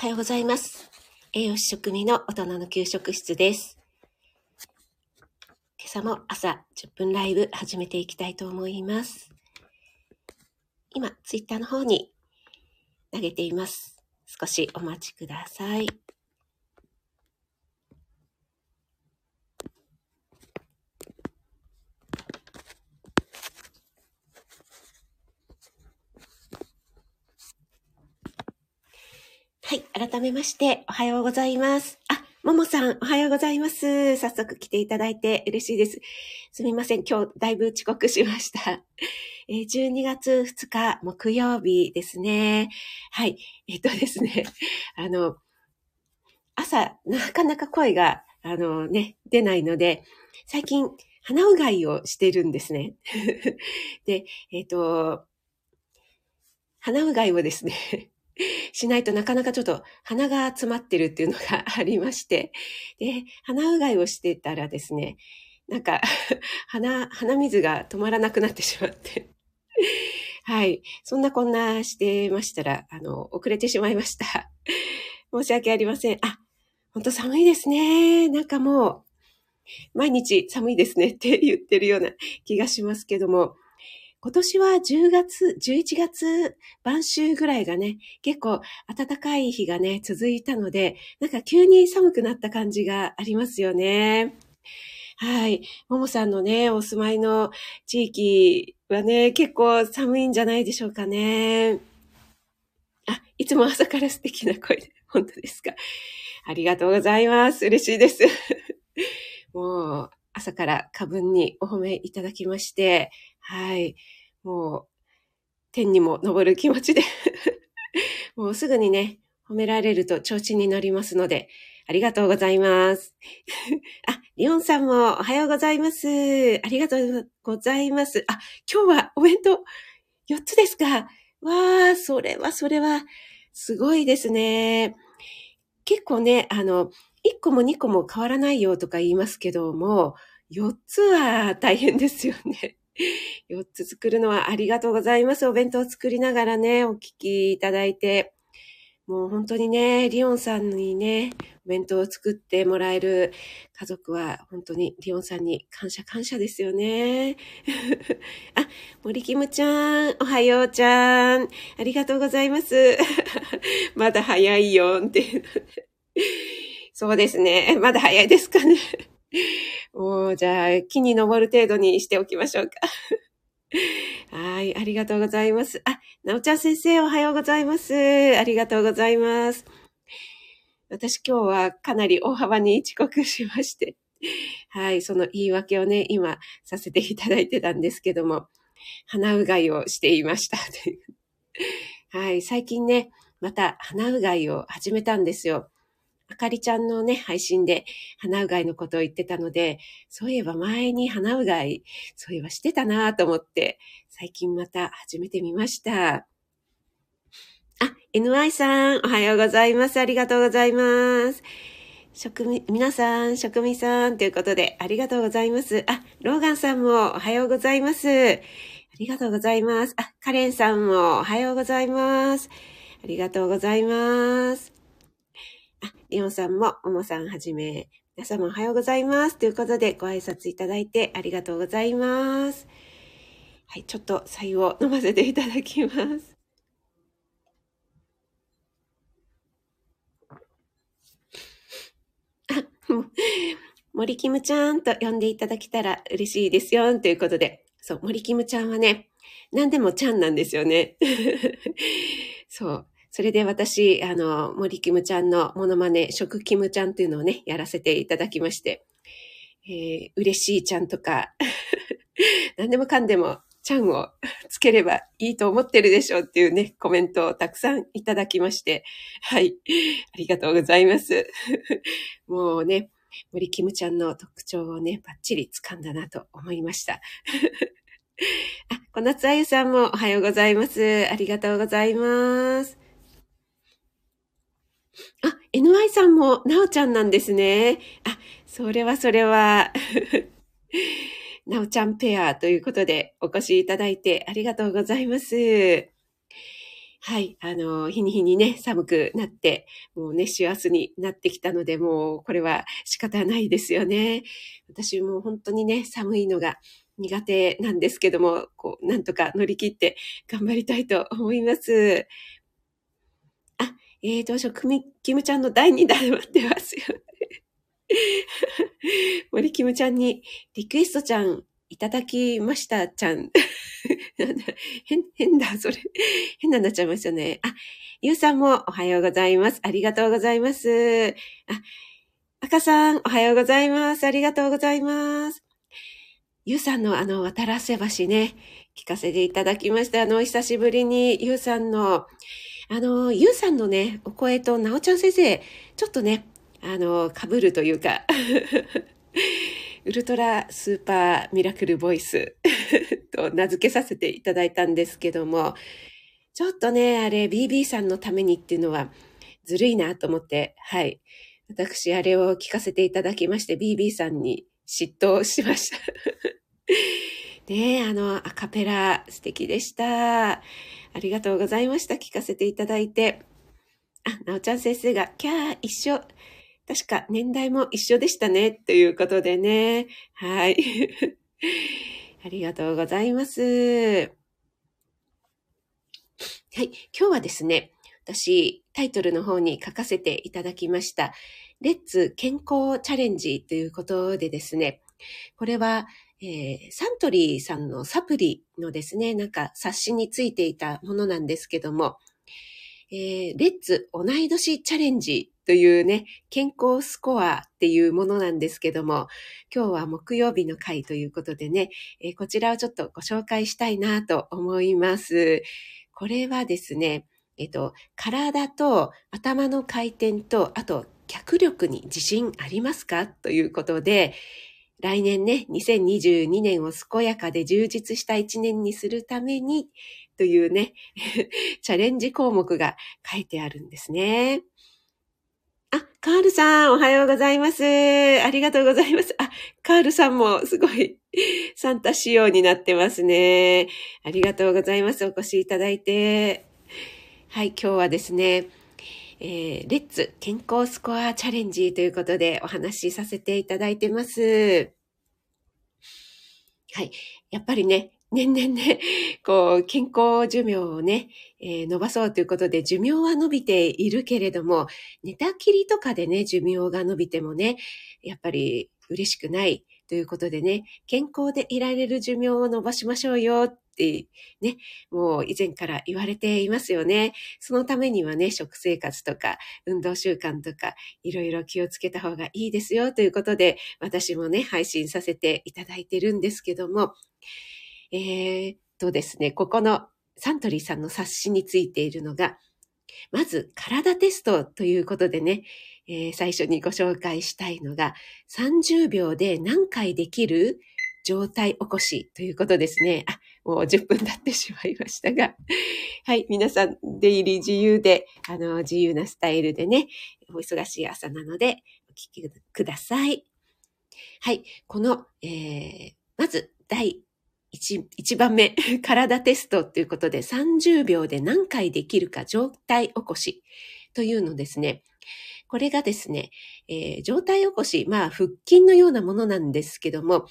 はようございます。栄養士食味の大人の給食室です。今朝も朝10分ライブ始めていきたいと思います。今、ツイッターの方に投げています。少しお待ちください。はい。改めまして、おはようございます。あ、ももさん、おはようございます。早速来ていただいて嬉しいです。すみません。今日、だいぶ遅刻しました。え12月2日、木曜日ですね。はい。えっとですね、あの、朝、なかなか声が、あのね、出ないので、最近、鼻うがいをしてるんですね。で、えっ、と、鼻うがいをですね、しないとなかなかちょっと鼻が詰まってるっていうのがありまして、で、鼻うがいをしてたらですね、なんか、鼻、鼻水が止まらなくなってしまって、はい。そんなこんなしてましたら、あの、遅れてしまいました。申し訳ありません。あ、本当寒いですね。なんかもう、毎日寒いですねって言ってるような気がしますけども、今年は10月、11月晩秋ぐらいがね、結構暖かい日がね、続いたので、なんか急に寒くなった感じがありますよね。はい。ももさんのね、お住まいの地域はね、結構寒いんじゃないでしょうかね。あ、いつも朝から素敵な声で、本当ですか。ありがとうございます。嬉しいです。もう、朝から過分にお褒めいただきまして、はい。もう、天にも昇る気持ちで、もうすぐにね、褒められると調子に乗りますので、ありがとうございます。あ、リオンさんもおはようございます。ありがとうございます。あ、今日はお弁当4つですかわあ、それはそれは、すごいですね。結構ね、あの、1個も2個も変わらないよとか言いますけども、4つは大変ですよね。4つ作るのはありがとうございます。お弁当を作りながらね、お聞きいただいて。もう本当にね、リオンさんにね、お弁当を作ってもらえる家族は本当にリオンさんに感謝感謝ですよね。あ、森キムちゃん、おはようちゃん。ありがとうございます。まだ早いよって。そうですね。まだ早いですかね。もう、じゃあ、木に登る程度にしておきましょうか。はい、ありがとうございます。あ、なおちゃん先生、おはようございます。ありがとうございます。私今日はかなり大幅に遅刻しまして、はい、その言い訳をね、今させていただいてたんですけども、鼻うがいをしていました。はい、最近ね、また鼻うがいを始めたんですよ。あかりちゃんのね、配信で鼻うがいのことを言ってたので、そういえば前に鼻うがい、そういえばしてたなと思って、最近また始めてみました。あ、NY さん、おはようございます。ありがとうございます。職味、皆さん、職味さんということで、ありがとうございます。あ、ローガンさんもおはようございます。ありがとうございます。あ、カレンさんもおはようございます。ありがとうございます。リオンさんも、ももさんはじめ、皆様おはようございます。ということで、ご挨拶いただいてありがとうございます。はい、ちょっと白湯を飲ませていただきます。あ、もう森キムちゃんと呼んでいただけたら嬉しいですよ。ということで、そう、森キムちゃんはね、何でもちゃんなんですよね。そう。それで私、あの、森キムちゃんのモノマネ、食キムちゃんっていうのをね、やらせていただきまして、えー、嬉しいちゃんとか、何でもかんでもちゃんを つければいいと思ってるでしょうっていうね、コメントをたくさんいただきまして、はい、ありがとうございます。もうね、森キムちゃんの特徴をね、バッチリ掴んだなと思いました。あ、小夏あゆさんもおはようございます。ありがとうございます。あ、NY さんもなおちゃんなんですね。あ、それはそれは。なおちゃんペアということでお越しいただいてありがとうございます。はい。あの、日に日にね、寒くなって、もうね、師走になってきたので、もうこれは仕方ないですよね。私も本当にね、寒いのが苦手なんですけども、こう、なんとか乗り切って頑張りたいと思います。あ、えー、どうしよう、キムちゃんの第2弾待ってますよ。森キムちゃんにリクエストちゃんいただきましたちゃん。なんだ、変、変だ、それ。変なになっちゃいましたね。あ、ゆうさんもおはようございます。ありがとうございます。あ、赤さん、おはようございます。ありがとうございます。ゆうさんのあの、渡らせ橋ね、聞かせていただきました。あの、久しぶりにゆうさんの、あの、ゆうさんのね、お声となおちゃん先生、ちょっとね、あの、被るというか ウルトラスーパーミラクルボイス と名付けさせていただいたんですけども、ちょっとね、あれ BB さんのためにっていうのはずるいなと思って、はい。私、あれを聞かせていただきまして、BB さんに嫉妬しましたねえ、あの、アカペラ素敵でした。ありがとうございました。聞かせていただいて。あ、なおちゃん先生が、キャー、一緒。確か年代も一緒でしたね。ということでね。はい。ありがとうございます。はい。今日はですね、私、タイトルの方に書かせていただきました。レッツ健康チャレンジということでですね、これは、えー、サントリーさんのサプリのですね、なんか冊子についていたものなんですけども、えー、レッツ同い年チャレンジというね、健康スコアっていうものなんですけども、今日は木曜日の回ということでね、えー、こちらをちょっとご紹介したいなと思います。これはですね、えっと、体と頭の回転と、あと脚力に自信ありますか？ということで、来年ね、2022年を健やかで充実した一年にするために、というね、チャレンジ項目が書いてあるんですね。あ、カールさん、おはようございます。ありがとうございます。あ、カールさんもすごいサンタ仕様になってますね。ありがとうございます。お越しいただいて。はい、今日はですね、えー、レッツ健康スコアチャレンジということでお話しさせていただいてます。はい。やっぱりね、年々ね、こう、健康寿命をね、えー、伸ばそうということで、寿命は伸びているけれども、寝たきりとかでね、寿命が伸びてもね、やっぱり嬉しくないということでね、健康でいられる寿命を伸ばしましょうよってね、もう以前から言われていますよね。そのためにはね、食生活とか運動習慣とかいろいろ気をつけた方がいいですよということで、私もね、配信させていただいてるんですけども、えー、っとですね、ここのサントリーさんの冊子についているのが、まず体テストということでね、えー、最初にご紹介したいのが、30秒で何回できる状態起こしということですね。あ、もう10分経ってしまいましたが。はい、皆さん出入り自由で、あの、自由なスタイルでね、お忙しい朝なのでお聞きください。はい、この、えー、まず第 1, 1番目、体テストということで30秒で何回できるか状態起こしというのですね。これがですね、えー、状態起こし、まあ腹筋のようなものなんですけども、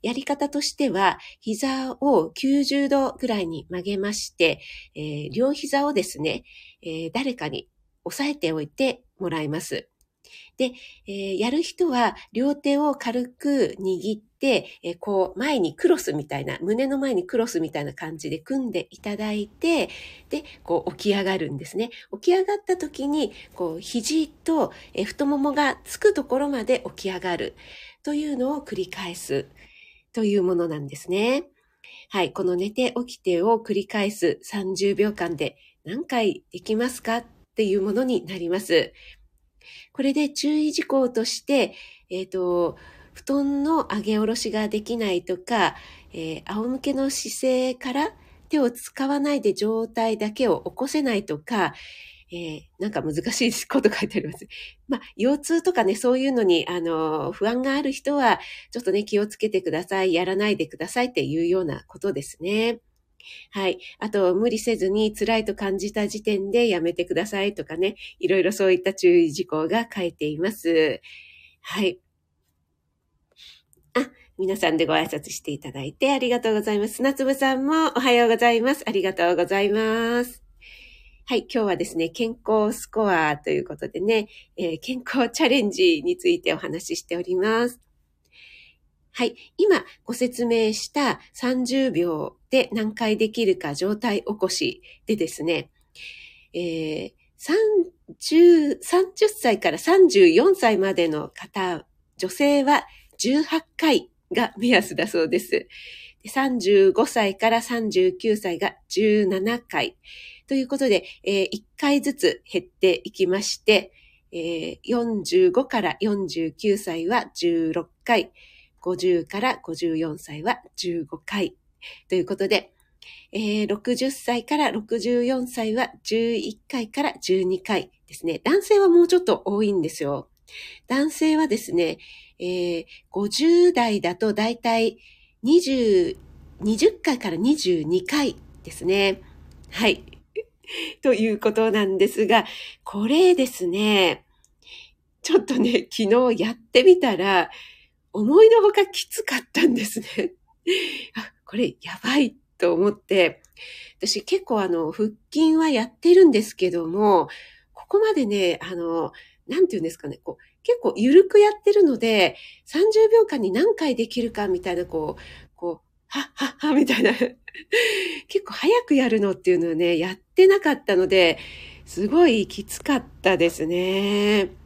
やり方としては、膝を90度ぐらいに曲げまして、えー、両膝をですね、えー、誰かに押さえておいてもらいます。で、えー、やる人は両手を軽く握って、えー、こう前にクロスみたいな、胸の前にクロスみたいな感じで組んでいただいて、で、こう起き上がるんですね。起き上がった時に、こう肘と、えー、太ももがつくところまで起き上がるというのを繰り返すというものなんですね。はい。この寝て起きてを繰り返す30秒間で何回できますか？っていうものになります。これで注意事項として、えっ、ー、と、布団の上げ下ろしができないとか、えー、仰向けの姿勢から手を使わないで状態だけを起こせないとか、えー、なんか難しいこと書いてあります。まあ、腰痛とかね、そういうのに、あの、不安がある人は、ちょっとね、気をつけてください、やらないでくださいっていうようなことですね。はい。あと、無理せずに辛いと感じた時点でやめてくださいとかね。いろいろそういった注意事項が書いています。はい。あ、皆さんでご挨拶していただいてありがとうございます。砂粒さんもおはようございます。ありがとうございます。はい、今日はですね、健康スコアということでね、えー、健康チャレンジについてお話ししております。はい。今ご説明した30秒で何回できるか状態起こしでですね、えー、30, 30歳から34歳までの方、女性は18回が目安だそうです。35歳から39歳が17回。ということで、えー、1回ずつ減っていきまして、えー、45から49歳は16回、50から54歳は15回。ということで、えー、60歳から64歳は11回から12回ですね。男性はもうちょっと多いんですよ。男性はですね、えー、50代だとだいたい20、20回から22回ですね。はい。ということなんですが、これですね、ちょっとね、昨日やってみたら、思いのほかきつかったんですね。あ、これやばいと思って、私結構あの、腹筋はやってるんですけども、ここまでね、あの、なんて言うんですかね、こう、結構緩くやってるので、30秒間に何回できるかみたいな、こう、こう、はっはっはみたいな 結構早くやるのっていうのはね、やってなかったので、すごいきつかったですね。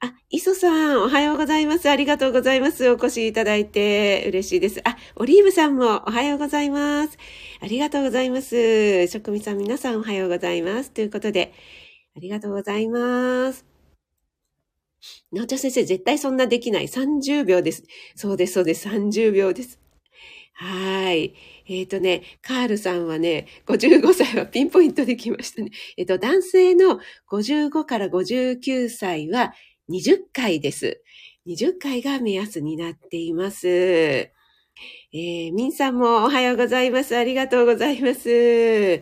あ、磯さん、おはようございます。ありがとうございます。お越しいただいて嬉しいです。あ、オリーブさんもおはようございます。ありがとうございます。職味さん、皆さんおはようございます。ということで、ありがとうございます。なおちゃん先生、絶対そんなできない。30秒です。そうです、そうです。30秒です。はい。えっ、ー、とね、カールさんはね、55歳はピンポイントできましたね。えっ、ー、と、男性の55から59歳は20回です。20回が目安になっています。えー、ミンさんもおはようございます。ありがとうございます。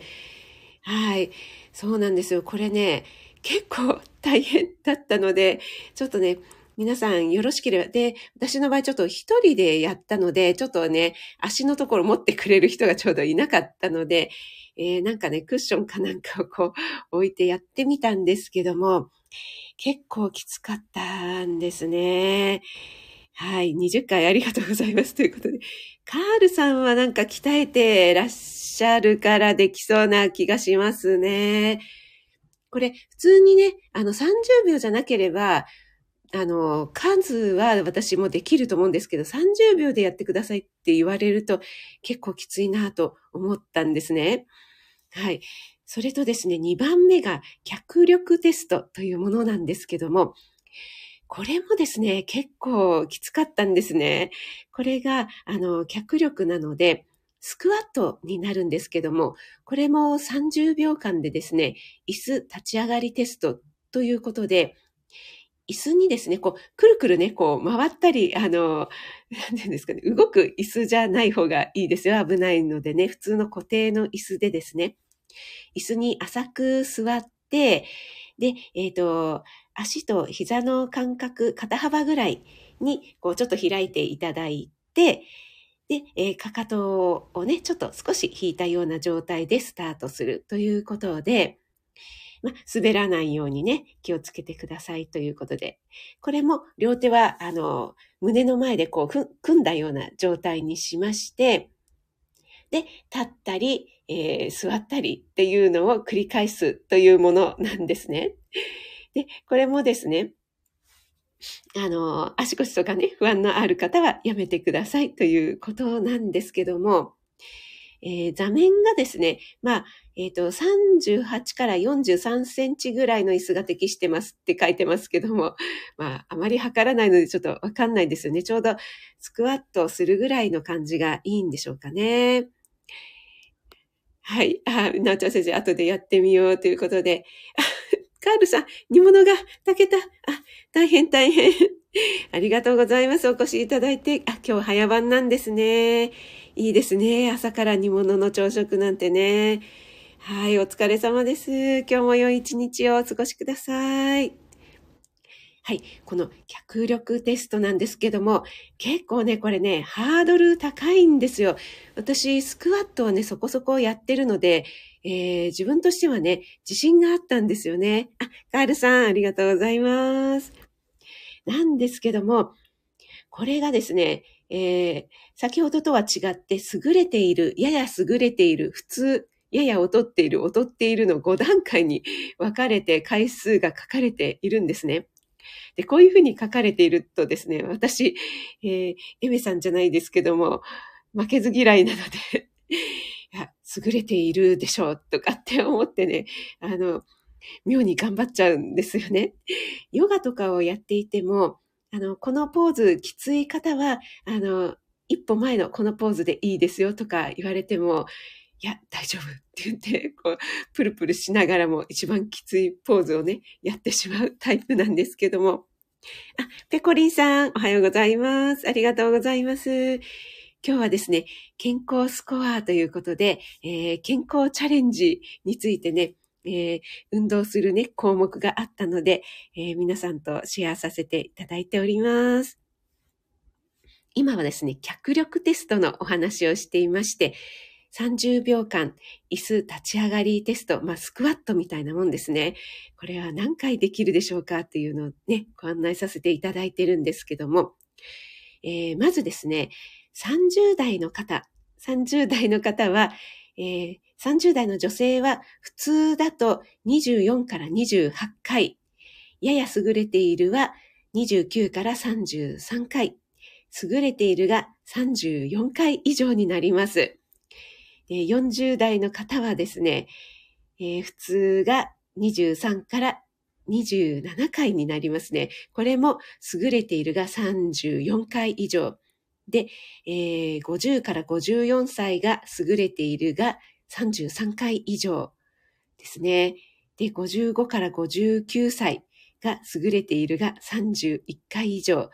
はい。そうなんですよ。これね、結構大変だったので、ちょっとね、皆さんよろしければ。で、私の場合ちょっと一人でやったので、ちょっとね、足のところ持ってくれる人がちょうどいなかったので、えー、なんかね、クッションかなんかをこう置いてやってみたんですけども、結構きつかったんですね。はい。20回ありがとうございます。ということで。カールさんはなんか鍛えてらっしゃるからできそうな気がしますね。これ、普通にね、あの30秒じゃなければ、あの、数は私もできると思うんですけど、30秒でやってくださいって言われると結構きついなと思ったんですね。はい。それとですね、2番目が脚力テストというものなんですけども、これもですね、結構きつかったんですね。これが、あの、脚力なので、スクワットになるんですけども、これも30秒間でですね、椅子立ち上がりテストということで、椅子にですね、こう、くるくるね、こう、回ったり、あの、なんていうんですかね、動く椅子じゃない方がいいですよ。危ないのでね、普通の固定の椅子でですね、椅子に浅く座って、で、えっ、ー、と、足と膝の間隔、肩幅ぐらいに、こう、ちょっと開いていただいて、で、えー、かかとをね、ちょっと少し引いたような状態でスタートするということで、ま滑らないようにね、気をつけてくださいということで。これも両手は、あの、胸の前でこう、組んだような状態にしまして、で、立ったり、えー、座ったりっていうのを繰り返すというものなんですね。で、これもですね、あの、足腰とかね、不安のある方はやめてくださいということなんですけども、えー、座面がですね、まあ、えっ、ー、と、38から43センチぐらいの椅子が適してますって書いてますけども、まあ、あまり測らないのでちょっとわかんないんですよね。ちょうどスクワットするぐらいの感じがいいんでしょうかね。はい。あ、なおちゃん先生、後でやってみようということで。カールさん、煮物が炊けた。あ、大変大変。ありがとうございます。お越しいただいて。あ、今日早番なんですね。いいですね。朝から煮物の朝食なんてね。はい、お疲れ様です。今日も良い一日をお過ごしください。はい。この脚力テストなんですけども、結構ね、これね、ハードル高いんですよ。私、スクワットはね、そこそこやってるので、えー、自分としてはね、自信があったんですよね。あ、カールさん、ありがとうございます。なんですけども、これがですね、えー、先ほどとは違って優れている、やや優れている、普通、やや劣っている、劣っているの5段階に分かれて回数が書かれているんですね。で、こういうふうに書かれているとですね、私、えー、エメさんじゃないですけども、負けず嫌いなので いや、優れているでしょうとかって思ってね、あの、妙に頑張っちゃうんですよね。ヨガとかをやっていても、あの、このポーズきつい方は、あの、一歩前のこのポーズでいいですよとか言われても、いや、大丈夫って言って、こう、プルプルしながらも一番きついポーズをね、やってしまうタイプなんですけども。あ、ペコリンさん、おはようございます。ありがとうございます。今日はですね、健康スコアということで、えー、健康チャレンジについてね、えー、運動するね、項目があったので、えー、皆さんとシェアさせていただいております。今はですね、脚力テストのお話をしていまして、30秒間、椅子立ち上がりテスト、まあ、スクワットみたいなもんですね。これは何回できるでしょうかっていうのをね、ご案内させていただいてるんですけども、えー、まずですね、30代の方、30代の方は、えー、30代の女性は普通だと24から28回、やや優れているは29から33回、優れているが34回以上になります。40代の方はですね、えー、普通が23から27回になりますね。これも優れているが34回以上。で、えー、50から54歳が優れているが33回以上ですね。で、55から59歳が優れているが31回以上。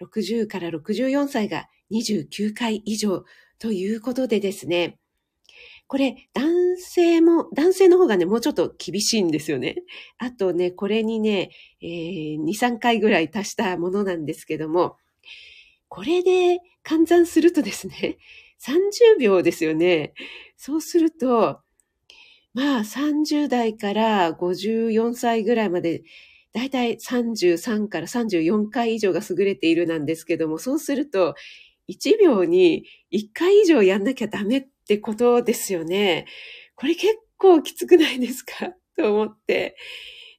60から64歳が29回以上ということでですね。これ、男性も、男性の方がね、もうちょっと厳しいんですよね。あとね、これにね、えー、2、3回ぐらい足したものなんですけども、これで換算するとですね、30秒ですよね。そうすると、まあ30代から54歳ぐらいまで、だいたい33から34回以上が優れているなんですけども、そうすると、1秒に1回以上やんなきゃダメっってことですよね。これ結構きつくないですか？と思って。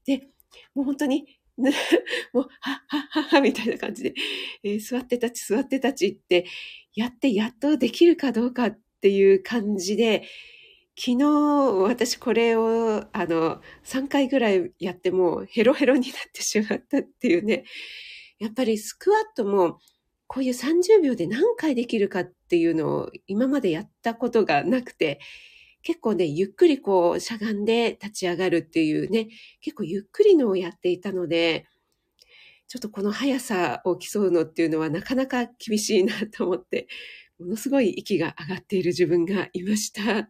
で、もう本当に、もう、はっ、はっ、はっ、は、みたいな感じで、えー、座って立ち、座って立ちって、やってやっとできるかどうかっていう感じで、昨日私これをあの3回ぐらいやってもヘロヘロになってしまったっていうね。やっぱりスクワットもこういう30秒で何回できるかっていうのを今までやったことがなくて、結構ね、ゆっくりこうしゃがんで立ち上がるっていうね、結構ゆっくりのをやっていたので、ちょっとこの速さを競うのっていうのはなかなか厳しいなと思って、ものすごい息が上がっている自分がいました。あ、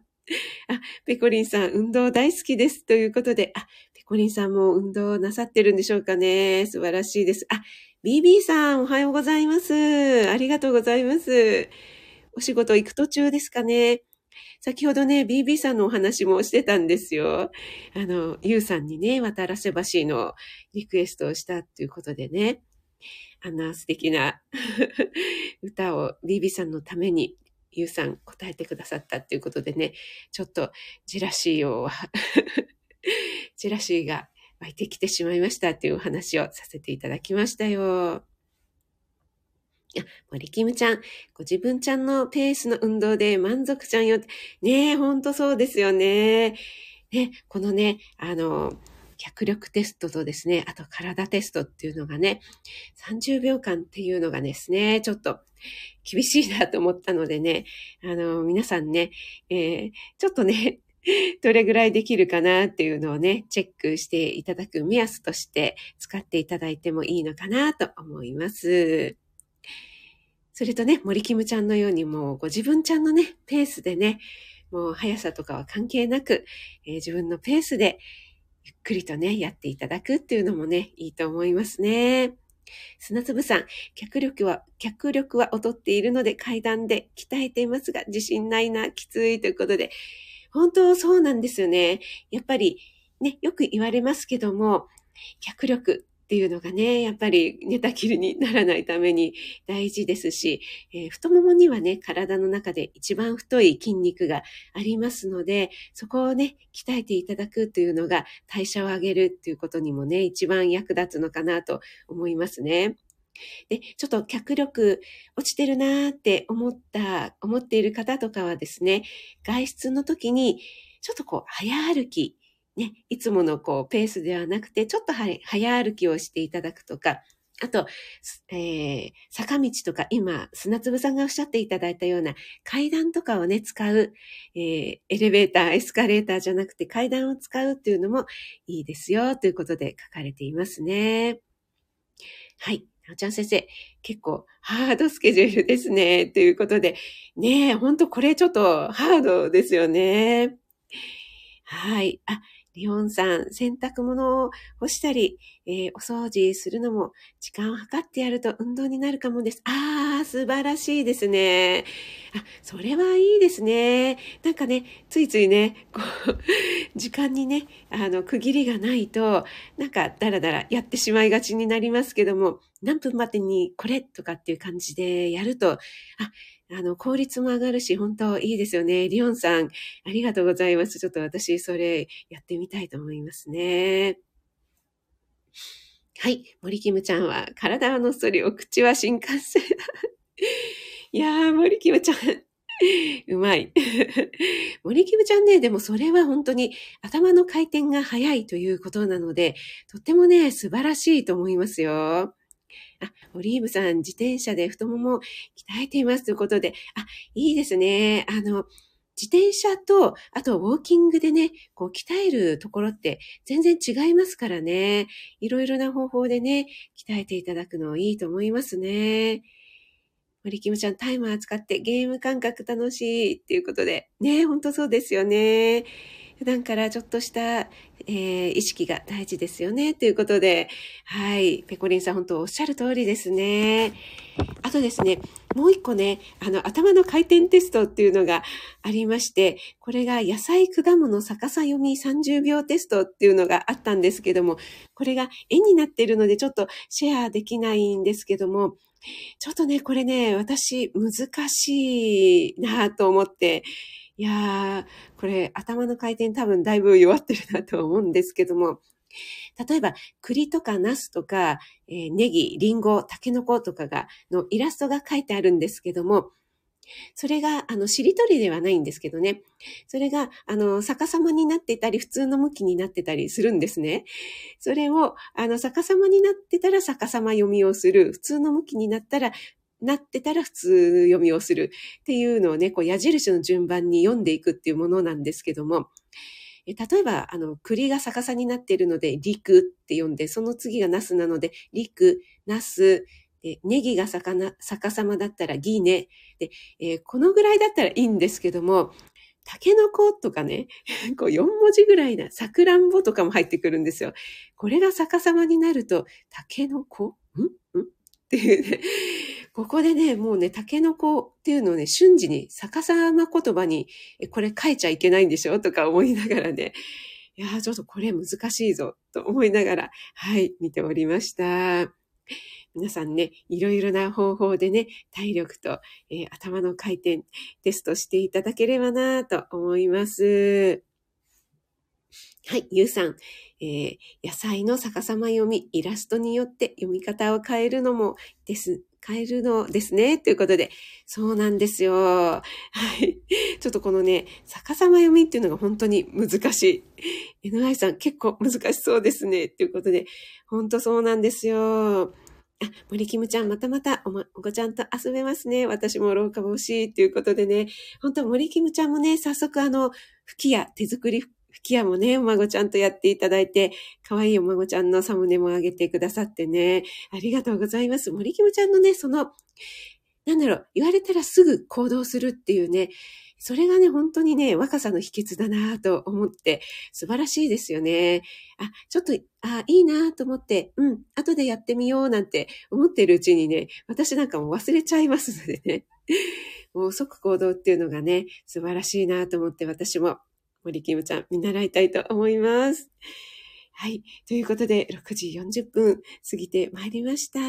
ペコリンさん、運動大好きです。ということで、あ、ペコリンさんも運動なさってるんでしょうかね。素晴らしいです。あ、BB さん、おはようございます。ありがとうございます。お仕事行く途中ですかね。先ほどね、BB さんのお話もしてたんですよ。あの、ゆうさんにね、渡らせ橋のリクエストをしたっていうことでね。あんな素敵な 歌を BB さんのためにゆうさん答えてくださったっていうことでね、ちょっとジラシーを ジラシーが湧いてきてしまいましたっていうお話をさせていただきましたよ。あ、森キムちゃん、ご自分ちゃんのペースの運動で満足ちゃんよ。ねえ、ほんとそうですよね。ね、このね、あの、脚力テストとですね、あと体テストっていうのがね、30秒間っていうのがですね、ちょっと厳しいなと思ったのでね、あの、皆さんね、えー、ちょっとね、どれぐらいできるかなっていうのをね、チェックしていただく目安として使っていただいてもいいのかなと思います。それとね、森キムちゃんのようにもうご自分ちゃんのね、ペースでね、もう速さとかは関係なく、えー、自分のペースでゆっくりとね、やっていただくっていうのもね、いいと思いますね。砂粒さん、脚力は、脚力は劣っているので階段で鍛えていますが、自信ないな、きついということで、本当そうなんですよね。やっぱりね、よく言われますけども、脚力っていうのがね、やっぱり寝たきりにならないために大事ですし、えー、太ももにはね、体の中で一番太い筋肉がありますので、そこをね、鍛えていただくというのが代謝を上げるっていうことにもね、一番役立つのかなと思いますね。で、ちょっと脚力落ちてるなーって思った、思っている方とかはですね、外出の時に、ちょっとこう、早歩きね、いつものこうペースではなくて、ちょっと早歩きをしていただくとか、あと、えー、坂道とか、今、砂粒さんがおっしゃっていただいたような階段とかをね、使う、えー、エレベーター、エスカレーターじゃなくて階段を使うっていうのもいいですよ、ということで書かれていますね。はい。ちゃん先生、結構ハードスケジュールですね、ということで、ねえ、ほんとこれちょっとハードですよね。はい。あ、リオンさん、洗濯物を干したり、えー、お掃除するのも時間を計ってやると運動になるかもです。あー、素晴らしいですね。あ、それはいいですね。なんかね、ついついね、こう、時間にね、あの、区切りがないと、なんかだらだらやってしまいがちになりますけども、何分までにこれとかっていう感じでやると、あ、あの、効率も上がるし、本当いいですよね。リオンさん、ありがとうございます。ちょっと私、それやってみたいと思いますね。はい。森キムちゃんは、体はのっそり、お口は新幹線。いやー、森キムちゃん、うまい。森キムちゃんね、でもそれは本当に頭の回転が速いということなので、とってもね、素晴らしいと思いますよ。あ、オリーブさん、自転車で太もも鍛えていますということで、あ、いいですね。あの、自転車と、あとウォーキングでね、こう鍛えるところって全然違いますからね。いろいろな方法でね、鍛えていただくのいいと思いますね。森キムちゃん、タイマー使ってゲーム感覚楽しいっていうことで。ね、ほんとそうですよね。普段からちょっとした、えー、意識が大事ですよね。ということで、はい。ペコリンさん、本当おっしゃる通りですね。あとですね、もう一個ね、あの、頭の回転テストっていうのがありまして、これが野菜、果物、逆さ読み30秒テストっていうのがあったんですけども、これが絵になっているのでちょっとシェアできないんですけども、ちょっとね、これね、私難しいなと思って、いやー、これ頭の回転多分だいぶ弱ってるなと思うんですけども、例えば、栗とかナスとか、えー、ネギ、リンゴ、タケノコとかが、のイラストが書いてあるんですけども、それが、あの、しりとりではないんですけどね。それが、あの、逆さまになってたり、普通の向きになってたりするんですね。それを、あの、逆さまになってたら逆さま読みをする。普通の向きになったらなってたら普通読みをするっていうのをね、こう矢印の順番に読んでいくっていうものなんですけども、例えば、あの、栗が逆さになっているので、陸って読んで、その次がナスなので、陸、ナス、で、ネギが逆逆さまだったらギネ。で、えー、このぐらいだったらいいんですけども、タケノコとかね、こう4文字ぐらいな、サクランボとかも入ってくるんですよ。これが逆さまになると、タケノコ？ん？ん？っていうね、ここでね、もうね、タケノコっていうのをね、瞬時に逆さま言葉に、これ書いちゃいけないんでしょ？とか思いながらね、いやちょっとこれ難しいぞ、と思いながら、はい、見ておりました。皆さんね、いろいろな方法でね、体力と、えー、頭の回転テストしていただければなと思います。はい、ゆうさん。えー、野菜の逆さま読み、イラストによって読み方を変えるのもです、変えるのですね。ということで、そうなんですよ。はい。ちょっとこのね、逆さま読みっていうのが本当に難しい。NI さん結構難しそうですね。ということで、本当そうなんですよ。あ、森キムちゃん、またまたお、ま、お子ちゃんと遊べますね。私も廊下防止ということでね。本当森キムちゃんもね、早速あの、吹き矢、手作り吹き矢もね、お孫ちゃんとやっていただいて、可愛いお孫ちゃんのサムネも上げてくださってね、ありがとうございます。森キムちゃんのね、その、なんだろう、言われたらすぐ行動するっていうね、それがね、本当にね、若さの秘訣だなと思って、素晴らしいですよね。あ、ちょっと、あ、いいなと思って、うん、後でやってみようなんて思ってるうちにね、私なんかも忘れちゃいますのでね。もう即行動っていうのがね、素晴らしいなと思って私も森キムちゃん見習いたいと思います。はい。ということで、6時40分過ぎてまいりました。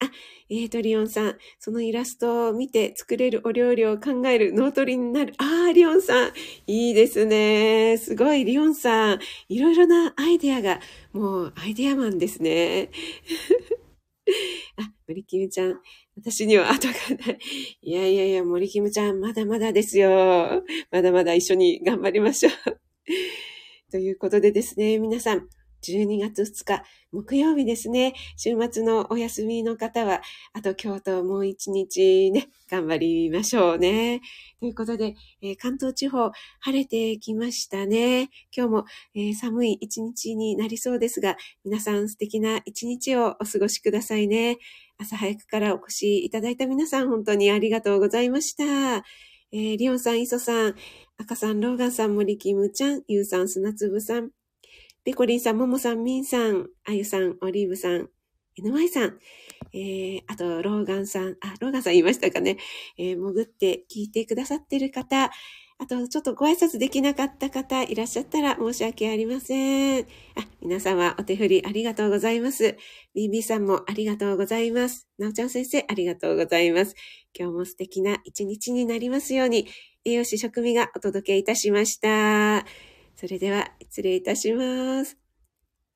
あ、えーと、リオンさん、そのイラストを見て作れるお料理を考える脳トレになる。あー、リオンさん、いいですね。すごい、リオンさん、いろいろなアイデアが、もうアイデアマンですね。あ、森キムちゃん、私には後がない。いやいやいや、森キムちゃん、まだまだですよ。まだまだ一緒に頑張りましょう。ということでですね、皆さん、12月2日、木曜日ですね。週末のお休みの方は、あと今日ともう一日ね、頑張りましょうね。ということで、えー、関東地方、晴れてきましたね。今日も、えー、寒い一日になりそうですが、皆さん素敵な一日をお過ごしくださいね。朝早くからお越しいただいた皆さん、本当にありがとうございました。えー、リオンさん、イソさん、赤さん、ローガンさん、森キムちゃん、ユウさん、砂粒さん、ペコリンさん、ももさん、みんさん、あゆさん、オリーブさん、NY さん、えー、あと、ローガンさん、あ、ローガンさん言いましたかね。えー、潜って聞いてくださってる方、あと、ちょっとご挨拶できなかった方いらっしゃったら申し訳ありません。あ、皆様お手振りありがとうございます。BB さんもありがとうございます。なおちゃん先生ありがとうございます。今日も素敵な一日になりますように、栄養士食味がお届けいたしました。それでは、失礼いたします。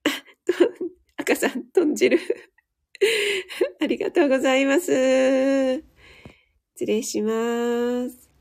あ、赤さん、豚汁。ありがとうございます。失礼します。